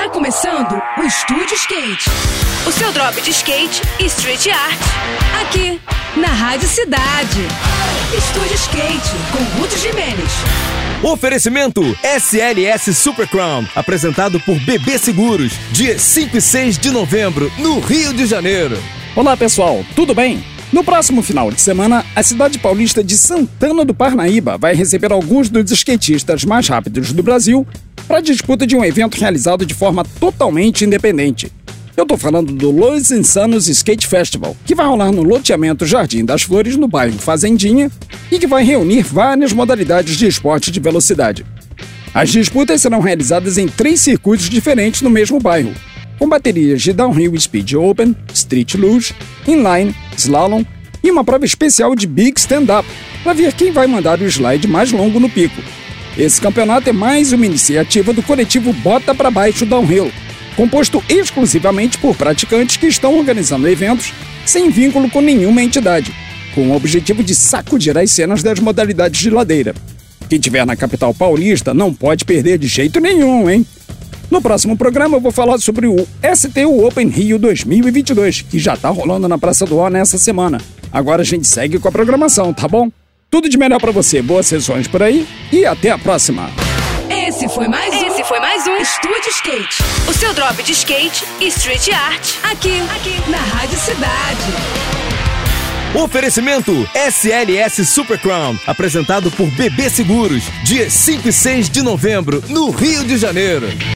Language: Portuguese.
Tá começando o Estúdio Skate. O seu drop de skate e street art. Aqui, na Rádio Cidade. Estúdio Skate, com Ruth Jimenez. Oferecimento SLS Super Crown, apresentado por BB Seguros, dia 5 e 6 de novembro, no Rio de Janeiro. Olá pessoal, tudo bem? No próximo final de semana, a cidade paulista de Santana do Parnaíba vai receber alguns dos skatistas mais rápidos do Brasil para a disputa de um evento realizado de forma totalmente independente. Eu tô falando do Los Insanos Skate Festival, que vai rolar no loteamento Jardim das Flores, no bairro Fazendinha, e que vai reunir várias modalidades de esporte de velocidade. As disputas serão realizadas em três circuitos diferentes no mesmo bairro, com baterias de downhill speed open, street luge, inline, slalom e uma prova especial de big stand-up para ver quem vai mandar o slide mais longo no pico. Esse campeonato é mais uma iniciativa do coletivo Bota para Baixo Downhill, composto exclusivamente por praticantes que estão organizando eventos sem vínculo com nenhuma entidade, com o objetivo de sacudir as cenas das modalidades de ladeira. Quem tiver na capital paulista não pode perder de jeito nenhum, hein? No próximo programa eu vou falar sobre o STU Open Rio 2022, que já tá rolando na Praça do O nessa semana. Agora a gente segue com a programação, tá bom? Tudo de melhor para você, boas sessões por aí e até a próxima. Esse foi mais um. Esse foi mais um Estúdio Skate. O seu drop de skate e street art. Aqui, aqui, na Rádio Cidade. Oferecimento SLS Super Crown, apresentado por BB Seguros, dia 5 e 6 de novembro, no Rio de Janeiro.